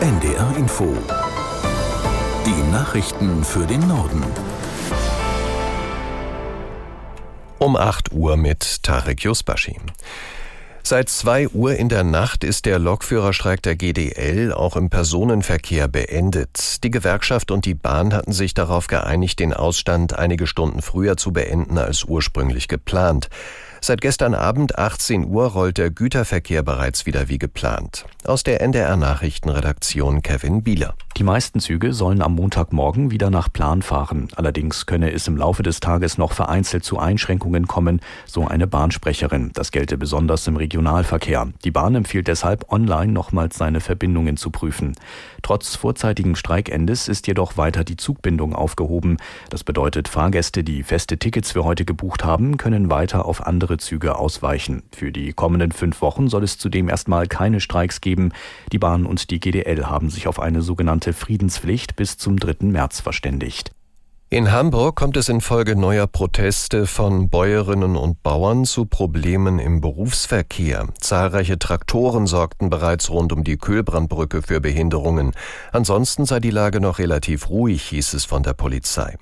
NDR Info. Die Nachrichten für den Norden. Um 8 Uhr mit Tarek Yusbashi. Seit 2 Uhr in der Nacht ist der Lokführerstreik der GDL auch im Personenverkehr beendet. Die Gewerkschaft und die Bahn hatten sich darauf geeinigt, den Ausstand einige Stunden früher zu beenden als ursprünglich geplant. Seit gestern Abend 18 Uhr rollt der Güterverkehr bereits wieder wie geplant. Aus der NDR Nachrichtenredaktion Kevin Bieler. Die meisten Züge sollen am Montagmorgen wieder nach Plan fahren. Allerdings könne es im Laufe des Tages noch vereinzelt zu Einschränkungen kommen, so eine Bahnsprecherin. Das gelte besonders im Regionalverkehr. Die Bahn empfiehlt deshalb online nochmals seine Verbindungen zu prüfen. Trotz vorzeitigen Streikendes ist jedoch weiter die Zugbindung aufgehoben. Das bedeutet, Fahrgäste, die feste Tickets für heute gebucht haben, können weiter auf andere Züge ausweichen. Für die kommenden fünf Wochen soll es zudem erstmal keine Streiks geben. Die Bahn und die GDL haben sich auf eine sogenannte Friedenspflicht bis zum 3. März verständigt. In Hamburg kommt es infolge neuer Proteste von Bäuerinnen und Bauern zu Problemen im Berufsverkehr. Zahlreiche Traktoren sorgten bereits rund um die Kühlbrandbrücke für Behinderungen. Ansonsten sei die Lage noch relativ ruhig, hieß es von der Polizei.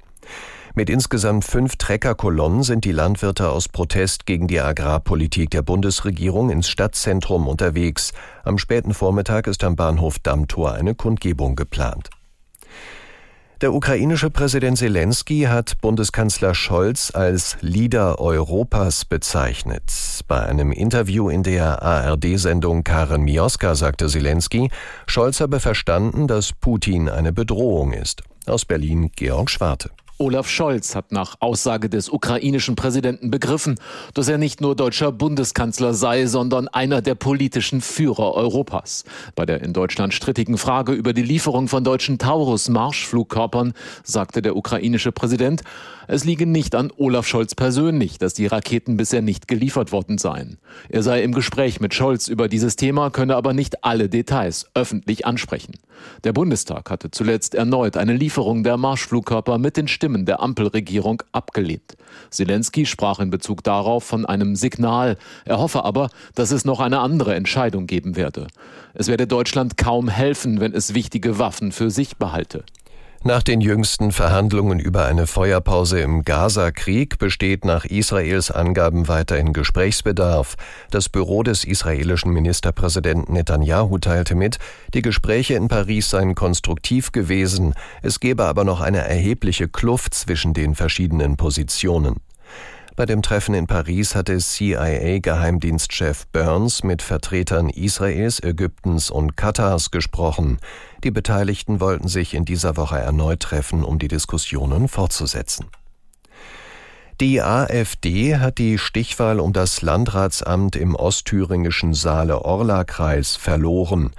Mit insgesamt fünf Treckerkolonnen sind die Landwirte aus Protest gegen die Agrarpolitik der Bundesregierung ins Stadtzentrum unterwegs. Am späten Vormittag ist am Bahnhof Dammtor eine Kundgebung geplant. Der ukrainische Präsident Zelensky hat Bundeskanzler Scholz als Leader Europas bezeichnet. Bei einem Interview in der ARD-Sendung Karen Mioska sagte Zelensky, Scholz habe verstanden, dass Putin eine Bedrohung ist. Aus Berlin Georg Schwarte. Olaf Scholz hat nach Aussage des ukrainischen Präsidenten begriffen, dass er nicht nur deutscher Bundeskanzler sei, sondern einer der politischen Führer Europas. Bei der in Deutschland strittigen Frage über die Lieferung von deutschen Taurus-Marschflugkörpern sagte der ukrainische Präsident, es liege nicht an Olaf Scholz persönlich, dass die Raketen bisher nicht geliefert worden seien. Er sei im Gespräch mit Scholz über dieses Thema, könne aber nicht alle Details öffentlich ansprechen. Der Bundestag hatte zuletzt erneut eine Lieferung der Marschflugkörper mit den Stimmen der Ampelregierung abgelehnt. Zelensky sprach in Bezug darauf von einem Signal. Er hoffe aber, dass es noch eine andere Entscheidung geben werde. Es werde Deutschland kaum helfen, wenn es wichtige Waffen für sich behalte. Nach den jüngsten Verhandlungen über eine Feuerpause im Gaza-Krieg besteht nach Israels Angaben weiterhin Gesprächsbedarf. Das Büro des israelischen Ministerpräsidenten Netanyahu teilte mit, die Gespräche in Paris seien konstruktiv gewesen, es gebe aber noch eine erhebliche Kluft zwischen den verschiedenen Positionen. Bei dem Treffen in Paris hatte CIA-Geheimdienstchef Burns mit Vertretern Israels, Ägyptens und Katars gesprochen. Die Beteiligten wollten sich in dieser Woche erneut treffen, um die Diskussionen fortzusetzen. Die AfD hat die Stichwahl um das Landratsamt im ostthüringischen Saale-Orla-Kreis verloren.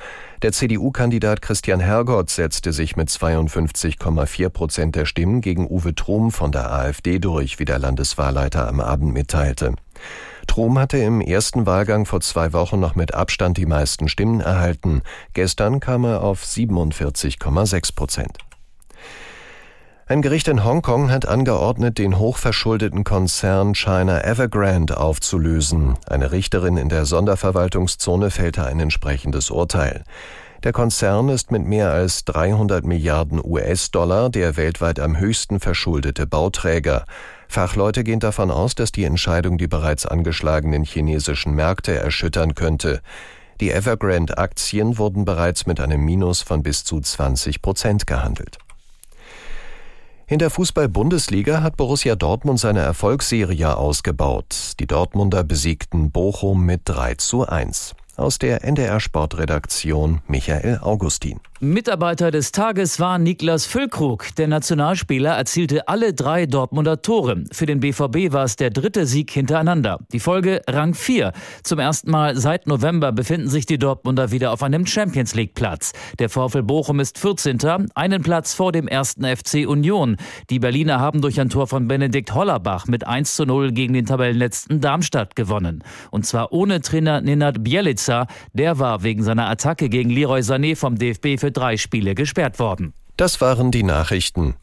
Der CDU-Kandidat Christian Hergott setzte sich mit 52,4 Prozent der Stimmen gegen Uwe Trum von der AfD durch, wie der Landeswahlleiter am Abend mitteilte. Trum hatte im ersten Wahlgang vor zwei Wochen noch mit Abstand die meisten Stimmen erhalten. Gestern kam er auf 47,6 Prozent. Ein Gericht in Hongkong hat angeordnet, den hochverschuldeten Konzern China Evergrande aufzulösen. Eine Richterin in der Sonderverwaltungszone fällte ein entsprechendes Urteil. Der Konzern ist mit mehr als 300 Milliarden US-Dollar der weltweit am höchsten verschuldete Bauträger. Fachleute gehen davon aus, dass die Entscheidung die bereits angeschlagenen chinesischen Märkte erschüttern könnte. Die Evergrande-Aktien wurden bereits mit einem Minus von bis zu 20 Prozent gehandelt. In der Fußball-Bundesliga hat Borussia Dortmund seine Erfolgsserie ausgebaut. Die Dortmunder besiegten Bochum mit 3 zu 1. Aus der NDR Sportredaktion Michael Augustin. Mitarbeiter des Tages war Niklas Füllkrug. Der Nationalspieler erzielte alle drei Dortmunder Tore. Für den BVB war es der dritte Sieg hintereinander. Die Folge Rang 4. Zum ersten Mal seit November befinden sich die Dortmunder wieder auf einem Champions League Platz. Der VfL Bochum ist 14. Einen Platz vor dem ersten FC Union. Die Berliner haben durch ein Tor von Benedikt Hollerbach mit 1 zu 0 gegen den Tabellenletzten Darmstadt gewonnen. Und zwar ohne Trainer Nenad Bielica. Der war wegen seiner Attacke gegen Leroy Sané vom DFB für drei Spiele gesperrt worden. Das waren die Nachrichten.